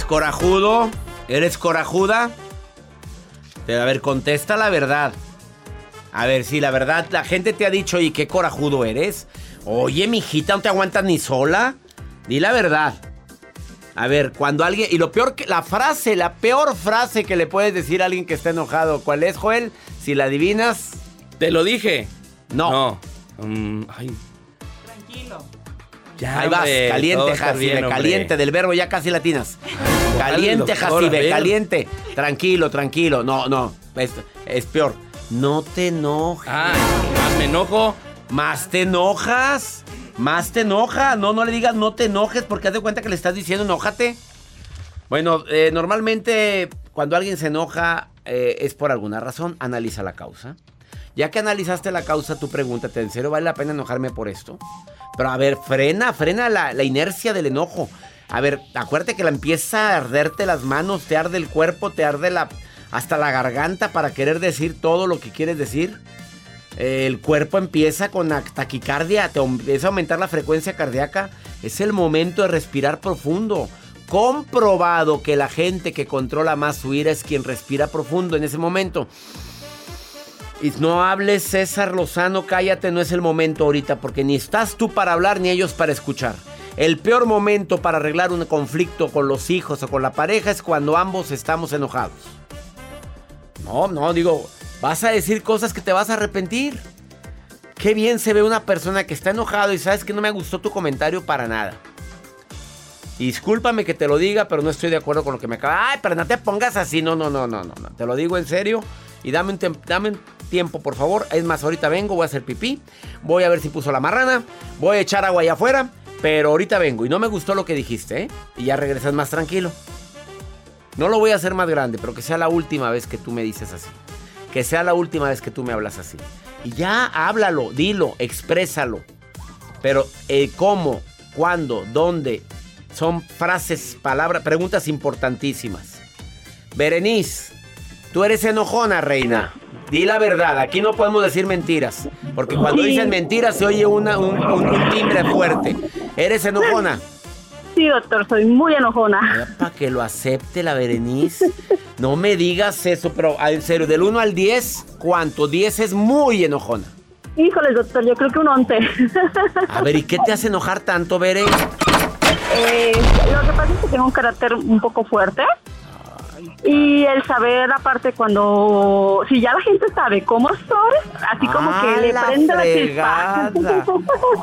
¿Eres corajudo? ¿Eres corajuda? A ver, contesta la verdad. A ver, si la verdad, la gente te ha dicho, ¿y qué corajudo eres? Oye, mijita, ¿no te aguantas ni sola? Di la verdad. A ver, cuando alguien. Y lo peor que. La frase, la peor frase que le puedes decir a alguien que está enojado. ¿Cuál es, Joel? Si la adivinas. Te lo dije. No. No. Mm, ay, Tranquilo. Ya, Ahí vas, hombre, caliente, Jacibe, bien, caliente, del verbo ya casi latinas. Caliente, Jacibe, caliente. Tranquilo, tranquilo. No, no, es, es peor. No te enojes. Ah, más me enojo. Más te enojas. Más te enoja. No, no le digas no te enojes porque haz de cuenta que le estás diciendo enójate. Bueno, eh, normalmente cuando alguien se enoja eh, es por alguna razón. Analiza la causa. Ya que analizaste la causa, tú pregúntate, ¿en serio vale la pena enojarme por esto? Pero a ver, frena, frena la, la inercia del enojo. A ver, acuérdate que la empieza a arderte las manos, te arde el cuerpo, te arde la, hasta la garganta para querer decir todo lo que quieres decir. El cuerpo empieza con taquicardia, te empieza a aumentar la frecuencia cardíaca. Es el momento de respirar profundo. Comprobado que la gente que controla más su ira es quien respira profundo en ese momento. Y no hables, César Lozano, cállate, no es el momento ahorita, porque ni estás tú para hablar ni ellos para escuchar. El peor momento para arreglar un conflicto con los hijos o con la pareja es cuando ambos estamos enojados. No, no, digo, vas a decir cosas que te vas a arrepentir. Qué bien se ve una persona que está enojado y sabes que no me gustó tu comentario para nada. Y discúlpame que te lo diga, pero no estoy de acuerdo con lo que me acaba. Ay, pero no te pongas así. No, no, no, no, no. Te lo digo en serio. Y dame un, dame un tiempo, por favor. Es más, ahorita vengo, voy a hacer pipí. Voy a ver si puso la marrana. Voy a echar agua allá afuera. Pero ahorita vengo. Y no me gustó lo que dijiste, ¿eh? Y ya regresas más tranquilo. No lo voy a hacer más grande, pero que sea la última vez que tú me dices así. Que sea la última vez que tú me hablas así. Y ya háblalo, dilo, exprésalo. Pero el cómo, cuándo, dónde, son frases, palabras, preguntas importantísimas. Berenice, tú eres enojona, reina. Di la verdad, aquí no podemos decir mentiras. Porque cuando Sí. dicen mentiras se oye una- un, un- un timbre fuerte. ¿Eres enojona? Sí, doctor, soy muy enojona. Para que lo acepte la Berenice. No me digas eso, pero ah, en serio, del 1 al 10, ¿cuánto? 10 es muy enojona. Híjole, doctor, yo creo que un 11. A ver, ¿y qué te hace enojar tanto, Bere? Eh, lo que pasa es que tengo un carácter un poco fuerte. Y el saber, aparte, cuando. Si ya la gente sabe cómo soy, así como Ah, que le la prende la chispa.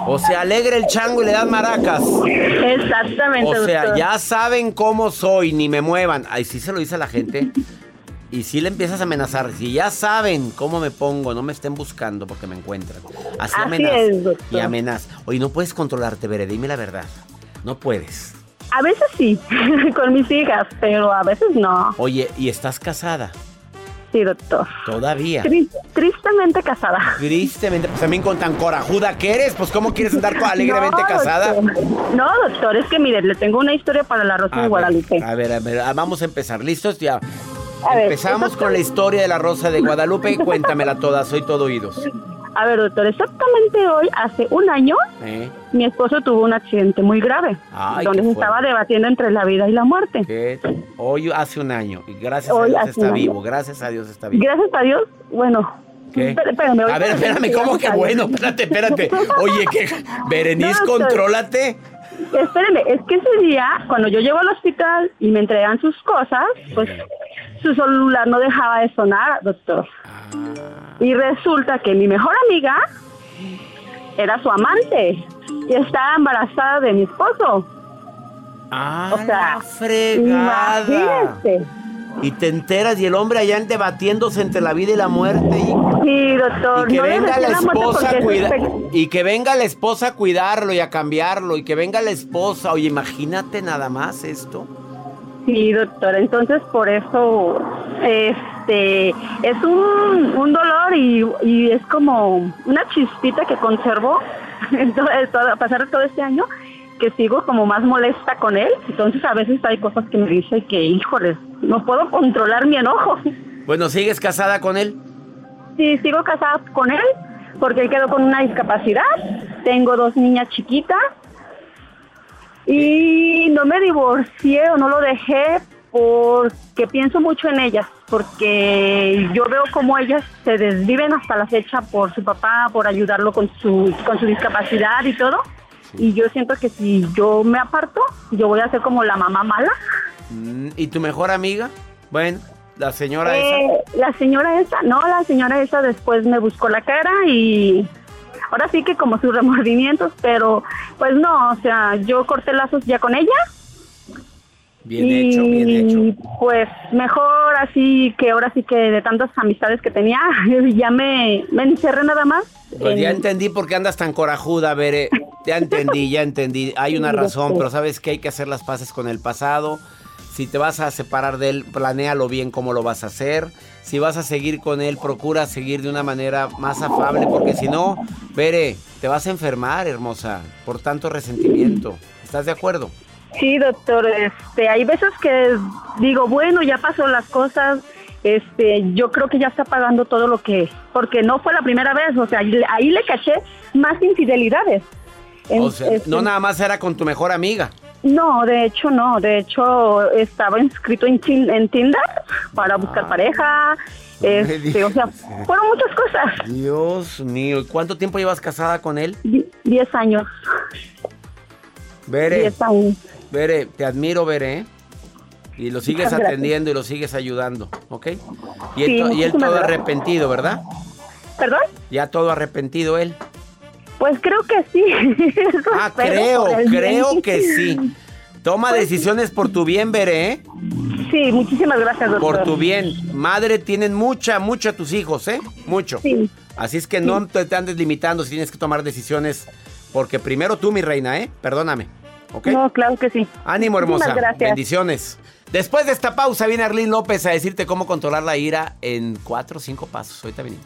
O sea, alegre el chango y le das maracas. Exactamente, O sea, doctor. ya saben cómo soy, ni me muevan. Ay, sí se lo dice a la gente. Y sí le empiezas a amenazar. Si ya saben cómo me pongo, no me estén buscando porque me encuentran. Así, Así amenaza. es, doctor. y amenaza. Oye, no puedes controlarte, Bere, dime la verdad. No puedes. A veces sí, con mis hijas, pero a veces no. Oye, ¿y estás casada? Sí, doctor. Todavía. Tri- tristemente casada. Tristemente, pues también con tan corajuda que eres, pues ¿cómo quieres andar alegremente No, casada? doctor. No, doctor, es que mire, le tengo una historia para la Rosa A de ver, Guadalupe. A ver, a ver, ah, vamos a empezar. ¿Listos? Ya. A ver, Empezamos con la historia de la Rosa de Guadalupe. Cuéntamela toda, soy todo oídos. A ver, doctor, exactamente hoy, hace un año, ¿Eh? mi esposo tuvo un accidente muy grave, Ay, donde se estaba debatiendo entre la vida y la muerte. ¿Qué? Hoy hace un año. Y gracias Hoy a Dios está vivo. Gracias a Dios está vivo. Gracias a Dios, bueno. ¿Qué? espé- espérame, A ver, espérame, ¿cómo que bueno? Espérate, espérate. Oye, que Berenice, No, contrólate. Espéreme, es que ese día, cuando yo llego al hospital y me entregan sus cosas, pues su celular no dejaba de sonar, doctor. Y resulta que mi mejor amiga era su amante y estaba embarazada de mi esposo. Ah, O sea, la fregada. imagínese. Y te enteras y el hombre allá debatiéndose entre la vida y la muerte. Y, Sí, doctor. y que no venga la esposa a Y que venga la esposa a cuidarlo y a cambiarlo. Y que venga la esposa. Oye, imagínate nada más esto. Sí, doctor. Entonces, por eso, este, es un, un dolor y, y es como una chispita que conservo en todo- a pasar todo este año, que sigo como más molesta con él. Entonces, a veces hay cosas que me dice que, híjoles, no puedo controlar mi enojo. Bueno, ¿sigues casada con él? Sí, sigo casada con él porque él quedó con una discapacidad. Tengo dos niñas chiquitas y no me divorcié o no lo dejé porque pienso mucho en ellas, porque yo veo cómo ellas se desviven hasta la fecha por su papá, por ayudarlo con su, con su discapacidad y todo. Y yo siento que si yo me aparto, yo voy a ser como la mamá mala. Mm, ¿Y tu mejor amiga? Bueno, la señora Eh, esa. La señora esa, no, la señora esa después me buscó la cara y ahora sí que como sus remordimientos, pero pues no, o sea, yo corté lazos ya con ella. Bien y hecho, bien hecho. pues mejor así que ahora sí que de tantas amistades que tenía, ya me, me encerré nada más. Pues ya en- entendí por qué andas tan corajuda, Bere. Ya entendí, ya entendí. Hay una razón, pero sabes que hay que hacer las paces con el pasado. Si te vas a separar de él, planéalo bien cómo lo vas a hacer. Si vas a seguir con él, procura seguir de una manera más afable, porque si no, Bere, te vas a enfermar, hermosa, por tanto resentimiento. ¿Estás de acuerdo? Sí, doctor, este, hay veces que digo, bueno, ya pasó las cosas, este, yo creo que ya está pagando todo lo que, porque no fue la primera vez, o sea, ahí le- caché más infidelidades. En- O sea, este, no nada más era con tu mejor amiga. No, de hecho no, de hecho estaba inscrito en, en Tinder para buscar pareja, me este, o sea, fueron muchas cosas, Dios mío, ¿y cuánto tiempo llevas casada con él? Die- diez años, Bere. diez años. Bere, te admiro, Bere, ¿eh? Y lo sigues Muchas gracias. atendiendo y lo sigues ayudando, ¿ok? Y él, Sí, to- y él muchísimas todo gracias. arrepentido, ¿verdad? ¿Perdón? Ya todo arrepentido él. Pues creo que sí. Eso Ah, creo, bien. creo que sí. Toma Pues- decisiones por tu bien, Bere, ¿eh? Sí, muchísimas gracias, doctor. Por tu bien. Madre, tienen mucha, mucha tus hijos, ¿eh? Mucho. Sí. Así es que no te, andes limitando si tienes que tomar decisiones. Porque primero tú, mi reina, ¿eh? Perdóname. ¿Ok? No, claro que sí. Ánimo, hermosa. Gracias. Bendiciones. Después de esta pausa viene Arlene López a decirte cómo controlar la ira en cuatro o cinco pasos. Ahorita venimos.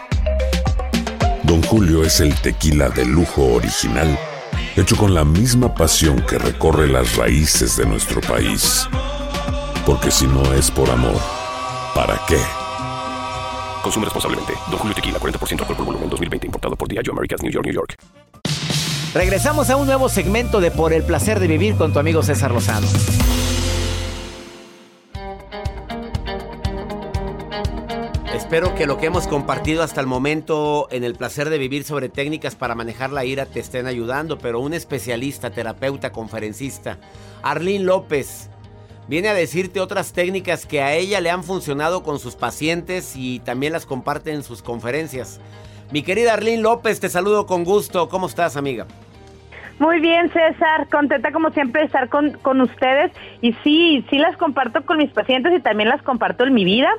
Don Julio es el tequila de lujo original, hecho con la misma pasión que recorre las raíces de nuestro país. Porque si no es por amor, ¿para qué? Consume responsablemente. Don Julio Tequila, 40% alcohol por volumen, 2020. Importado por Diageo Americas, New York, New York. Regresamos a un nuevo segmento de Por el placer de vivir con tu amigo César Lozano. Espero que lo que hemos compartido hasta el momento en el placer de vivir sobre técnicas para manejar la ira te estén ayudando, pero un especialista, terapeuta, conferencista, Arlene López, viene a decirte otras técnicas que a ella le han funcionado con sus pacientes y también las comparte en sus conferencias. Mi querida Arlene López, te saludo con gusto. ¿Cómo estás, amiga? Muy bien, César, contenta como siempre de estar con, con ustedes y sí, sí las comparto con mis pacientes y también las comparto en mi vida,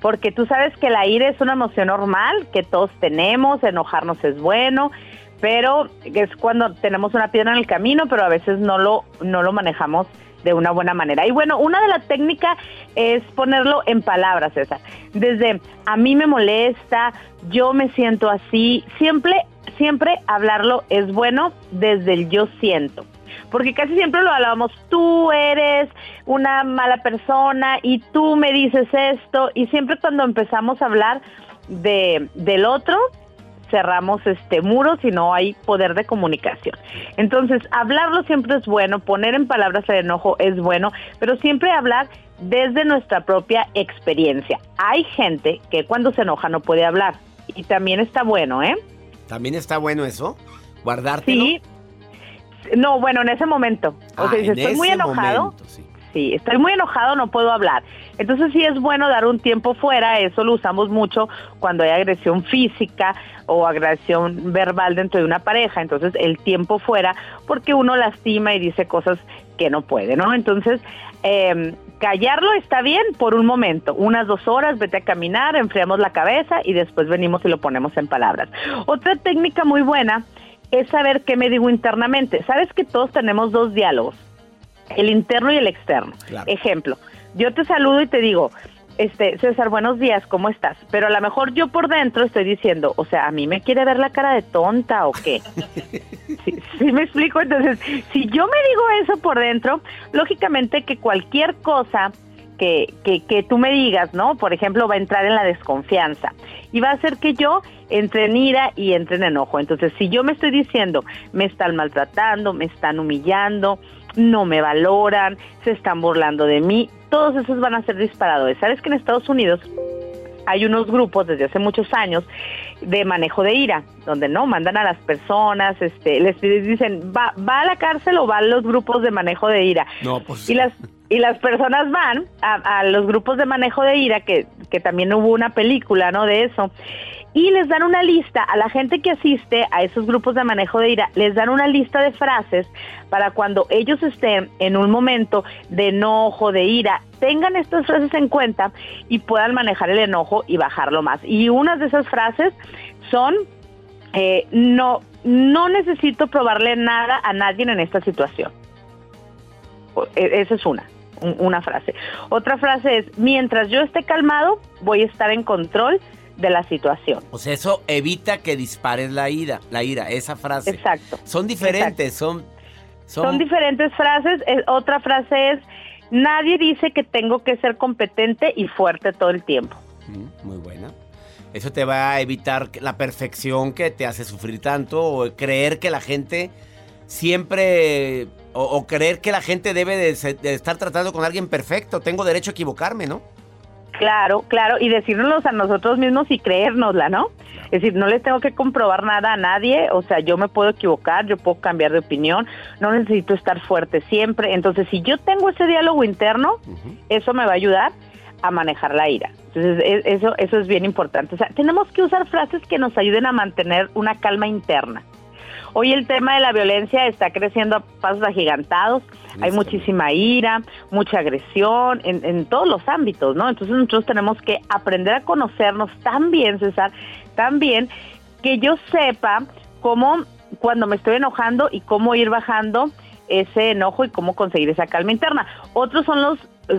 porque tú sabes que la ira es una emoción normal, que todos tenemos, enojarnos es bueno, pero es cuando tenemos una piedra en el camino, pero a veces no lo, no lo manejamos de una buena manera. Y bueno, una de las técnicas es ponerlo en palabras, César. Desde a mí me molesta, yo me siento así, siempre, siempre hablarlo es bueno desde el yo siento. Porque casi siempre lo hablamos, tú eres una mala persona y tú me dices esto. Y siempre cuando empezamos a hablar de, del otro, cerramos este muros y no hay poder de comunicación. Entonces, hablarlo siempre es bueno, poner en palabras el enojo es bueno, pero siempre hablar desde nuestra propia experiencia. Hay gente que cuando se enoja no puede hablar y también está bueno, ¿eh? ¿También está bueno eso? ¿Guardártelo? Sí. No, bueno, en ese momento. O Ah, sea, si en estoy muy enojado, momento, sí. Sí, estoy muy enojado, no puedo hablar. Entonces sí es bueno dar un tiempo fuera, eso lo usamos mucho cuando hay agresión física o agresión verbal dentro de una pareja, entonces el tiempo fuera porque uno lastima y dice cosas que no puede, ¿no? Entonces, eh, callarlo está bien por un momento, unas dos horas, vete a caminar, enfriamos la cabeza y después venimos y lo ponemos en palabras. Otra técnica muy buena es saber qué me digo internamente. Sabes que todos tenemos dos diálogos el interno y el externo. Claro. Ejemplo, yo te saludo y te digo, este, César, buenos días, ¿cómo estás? Pero a lo mejor yo por dentro estoy diciendo, o sea, a mí me quiere ver la cara de tonta o qué. sí, sí me explico, entonces, si yo me digo eso por dentro, lógicamente que cualquier cosa que, que, que tú me digas, ¿no? Por ejemplo, va a entrar en la desconfianza y va a hacer que yo entre en ira y entre en enojo. Entonces, si yo me estoy diciendo, me están maltratando, me están humillando, no me valoran, se están burlando de mí, todos esos van a ser disparadores. ¿Sabes que en Estados Unidos hay unos grupos desde hace muchos años de manejo de ira, donde no mandan a las personas, este, les dicen, va, va a la cárcel o van los grupos de manejo de ira. No, pues. Y las y las personas van a, los grupos de manejo de ira, que, que también hubo una película, ¿no? De eso. Y les dan una lista, a la gente que asiste a esos grupos de manejo de ira, les dan una lista de frases para cuando ellos estén en un momento de enojo, de ira, tengan estas frases en cuenta y puedan manejar el enojo y bajarlo más. Y unas de esas frases son, eh, no, no necesito probarle nada a nadie en esta situación. E- Esa es una, un- una frase. Otra frase es, mientras yo esté calmado, voy a estar en control de la situación. Sea, eso evita que dispares la ira, la ira, esa frase. Exacto. Son diferentes, son, son... Son diferentes frases. Otra frase es, nadie dice que tengo que ser competente y fuerte todo el tiempo. Mm, Muy buena. Eso te va a evitar la perfección que te hace sufrir tanto o creer que la gente siempre o, o creer que la gente debe de, de estar tratando con alguien perfecto. Tengo derecho a equivocarme, ¿no? Claro, claro, y decírnoslos a nosotros mismos y creérnosla, ¿no? Es decir, no le tengo que comprobar nada a nadie, o sea, yo me puedo equivocar, yo puedo cambiar de opinión, no necesito estar fuerte siempre. Entonces, si yo tengo ese diálogo interno, eso me va a ayudar a manejar la ira. Entonces, e- eso, eso es bien importante. O sea, tenemos que usar frases que nos ayuden a mantener una calma interna. Hoy el tema de la violencia está creciendo a pasos agigantados, hay muchísima ira, mucha agresión en, en todos los ámbitos, ¿no? Entonces nosotros tenemos que aprender a conocernos tan bien, César, tan bien, que yo sepa cómo cuando me estoy enojando y cómo ir bajando ese enojo y cómo conseguir esa calma interna. Otros son los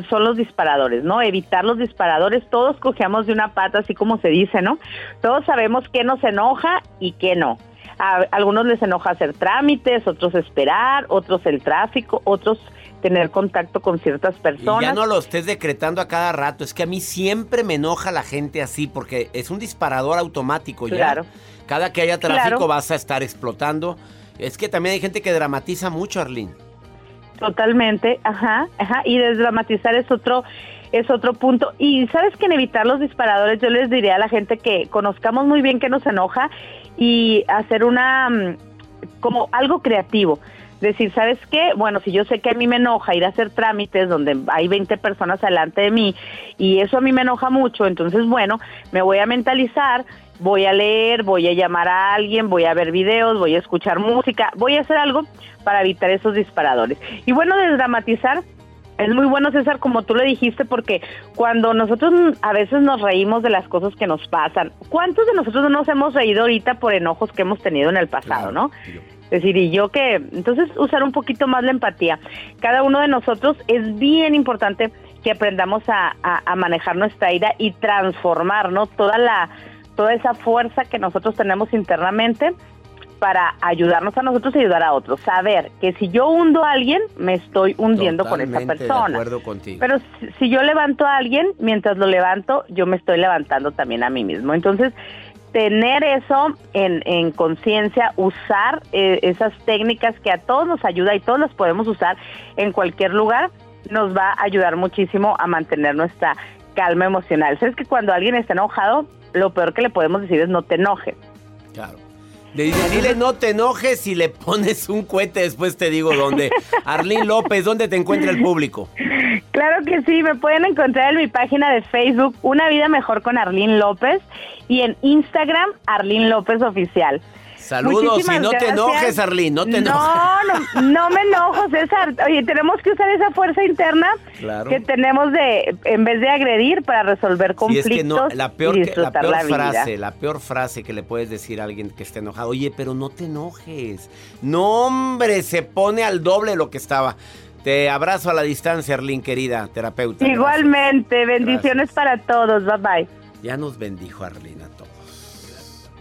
son los disparadores, ¿no? Evitar los disparadores. Todos cojeamos de una pata, así como se dice, ¿no? Todos sabemos qué nos enoja y qué no. A algunos les enoja hacer trámites, otros esperar, otros el tráfico, otros tener contacto con ciertas Y personas. ya no lo estés decretando a cada rato. Es que a mí siempre me enoja la gente así porque es un disparador automático ya. Claro. Cada que haya tráfico Claro. vas a estar explotando. Es que también hay gente que dramatiza mucho, Arlene. Totalmente, ajá, ajá, y desdramatizar es otro es otro punto. Y sabes que en evitar los disparadores yo les diría a la gente que conozcamos muy bien qué nos enoja y hacer una mm, como algo creativo. Decir, ¿sabes qué? Bueno, si yo sé que a mí me enoja ir a hacer trámites donde hay 20 personas delante de mí y eso a mí me enoja mucho, entonces, bueno, me voy a mentalizar voy a leer, voy a llamar a alguien, voy a ver videos, voy a escuchar música, voy a hacer algo para evitar esos disparadores. Y bueno, desdramatizar es muy bueno, César, como tú le dijiste, porque cuando nosotros a veces nos reímos de las cosas que nos pasan, ¿cuántos de nosotros no nos hemos reído ahorita por enojos que hemos tenido en el pasado, no? Es decir, y yo que, entonces usar un poquito más la empatía. Cada uno de nosotros es bien importante que aprendamos a, a, a manejar nuestra ira y transformar, ¿no? Toda la, toda esa fuerza que nosotros tenemos internamente para ayudarnos a nosotros y ayudar a otros. Saber que si yo hundo a alguien, me estoy hundiendo con esa persona. De acuerdo contigo. Pero si, si yo levanto a alguien, mientras lo levanto, yo me estoy levantando también a mí mismo. Entonces, tener eso en, en conciencia, usar eh, esas técnicas que a todos nos ayuda y todos las podemos usar en cualquier lugar, nos va a ayudar muchísimo a mantener nuestra calma emocional. Sabes que cuando alguien está enojado, lo peor que le podemos decir es no te enojes. Claro. Le dice, dile no te enojes y le pones un cohete, después te digo dónde. Arlín López, ¿dónde te encuentra el público? Claro que sí, me pueden encontrar en mi página de Facebook, Una Vida Mejor con Arlín López, y en Instagram, Arlín López Oficial. Saludos Muchísimas y no te enojes, Arlín, no te enojes. No, no, no me enojo, César. Oye, tenemos que usar esa fuerza interna Claro. que tenemos de, en vez de agredir, para resolver Sí, conflictos es que no, la peor, y que- la disfrutar peor la, vida. frase, la peor frase que le puedes decir a alguien que esté enojado, oye, pero no te enojes. No, hombre, se pone al doble lo que estaba. Te abrazo a la distancia, Arlín, querida terapeuta. Igualmente, bendiciones para todos. Bye bye. Ya nos bendijo Arlín a todos.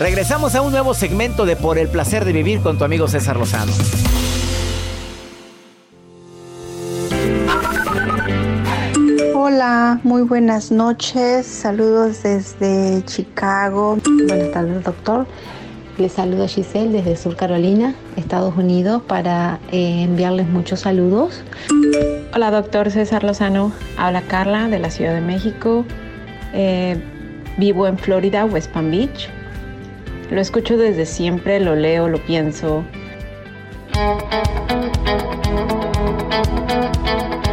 Regresamos a un nuevo segmento de Por el placer de vivir con tu amigo César Lozano. Hola, muy buenas noches. Saludos desde Chicago. Buenas tardes, doctor. Les saluda Giselle desde Sur Carolina, Estados Unidos, para eh, enviarles muchos saludos. Hola, doctor César Lozano. Habla Carla de la Ciudad de México. Eh, vivo en Florida, West Palm Beach. Lo escucho desde siempre, lo leo, lo pienso.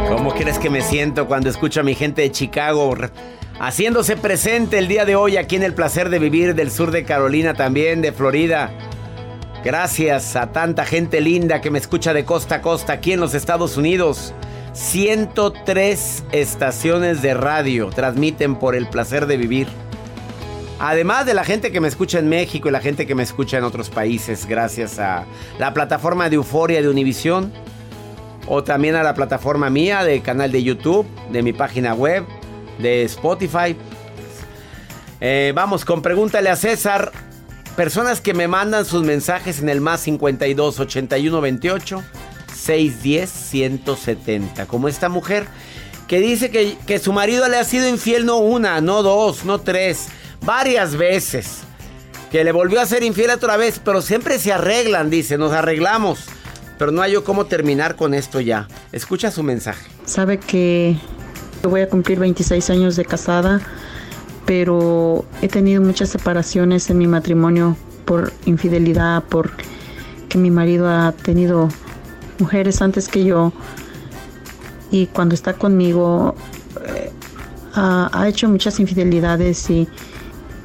¿Cómo crees que me siento cuando escucho a mi gente de Chicago haciéndose presente el día de hoy aquí en el placer de vivir del sur de Carolina, también de Florida? Gracias a tanta gente linda que me escucha de costa a costa aquí en los Estados Unidos. 103 estaciones de radio transmiten por el placer de vivir. Además de la gente que me escucha en México y la gente que me escucha en otros países, gracias a la plataforma de Euforia de Univisión, o también a la plataforma mía de canal de YouTube, de mi página web, de Spotify. Eh, vamos con pregúntale a César. Personas que me mandan sus mensajes en el más 52 81 28 610 170. Como esta mujer que dice que, que su marido le ha sido infiel no una, no dos, no tres, varias veces. Que le volvió a ser infiel otra vez, pero siempre se arreglan, dice, nos arreglamos. Pero no hay yo cómo terminar con esto ya. Escucha su mensaje. Sabe que voy a cumplir 26 años de casada, pero he tenido muchas separaciones en mi matrimonio por infidelidad, por que mi marido ha tenido mujeres antes que yo y cuando está conmigo eh, ha, ha hecho muchas infidelidades y,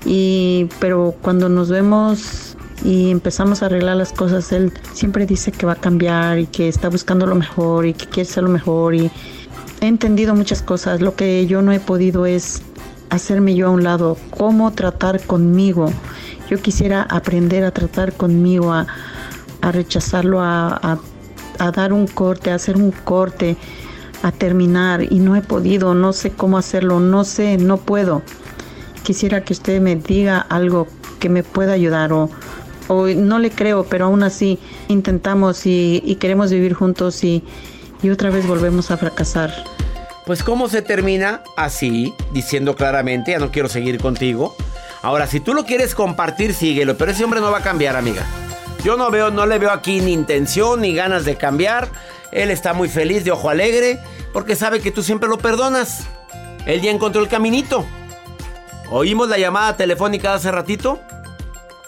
y pero cuando nos vemos y empezamos a arreglar las cosas, él siempre dice que va a cambiar y que está buscando lo mejor y que quiere ser lo mejor y he entendido muchas cosas. Lo que yo no he podido es hacerme yo a un lado, cómo tratar conmigo. Yo quisiera aprender a tratar conmigo, a, a rechazarlo, a, a- a dar un corte, a hacer un corte, a terminar y no he podido, no sé cómo hacerlo, no sé, no puedo. Quisiera que usted me diga algo que me pueda ayudar o, o no le creo, pero aún así intentamos y, queremos vivir juntos y, y otra vez volvemos a fracasar. Pues ¿cómo se termina? Así, diciendo claramente, ya no quiero seguir contigo. Ahora, si tú lo quieres compartir, síguelo, pero ese hombre no va a cambiar, amiga. Yo no veo, no le veo aquí ni intención ni ganas de cambiar. Él está muy feliz, de ojo alegre, porque sabe que tú siempre lo perdonas. Él ya encontró el caminito. ¿Oímos la llamada telefónica hace ratito?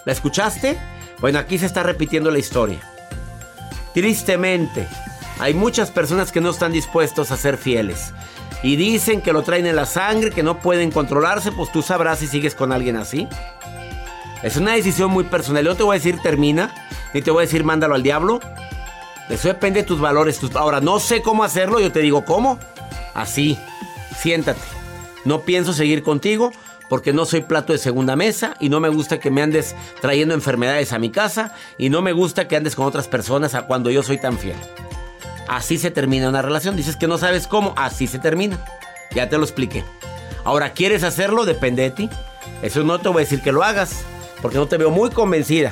¿La escuchaste? Bueno, aquí se está repitiendo la historia. Tristemente, hay muchas personas que no están dispuestos a ser fieles. Y dicen que lo traen en la sangre, que no pueden controlarse, pues tú sabrás si sigues con alguien así. Es una decisión muy personal. Yo no te voy a decir termina, ni te voy a decir mándalo al diablo. Eso depende de tus valores. Ahora, no sé cómo hacerlo, yo te digo cómo. Así, siéntate. No pienso seguir contigo porque no soy plato de segunda mesa y no me gusta que me andes trayendo enfermedades a mi casa y no me gusta que andes con otras personas a cuando yo soy tan fiel. Así se termina una relación. Dices que no sabes cómo, así se termina. Ya te lo expliqué. Ahora, ¿quieres hacerlo? Depende de ti. Eso no te voy a decir que lo hagas, porque no te veo muy convencida.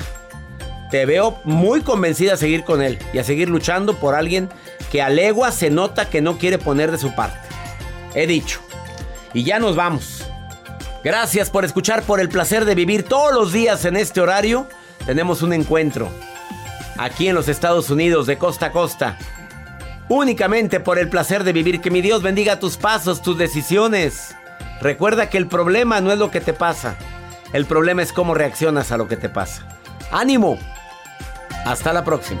Te veo muy convencida a seguir con él y a seguir luchando por alguien que a legua se nota que no quiere poner de su parte. He dicho. Y ya nos vamos. Gracias por escuchar, por el placer de vivir todos los días en este horario. Tenemos un encuentro aquí en los Estados Unidos de costa a costa. Únicamente por el placer de vivir. Que mi Dios bendiga tus pasos, tus decisiones. Recuerda que el problema no es lo que te pasa. El problema es cómo reaccionas a lo que te pasa. ¡Ánimo! Hasta la próxima.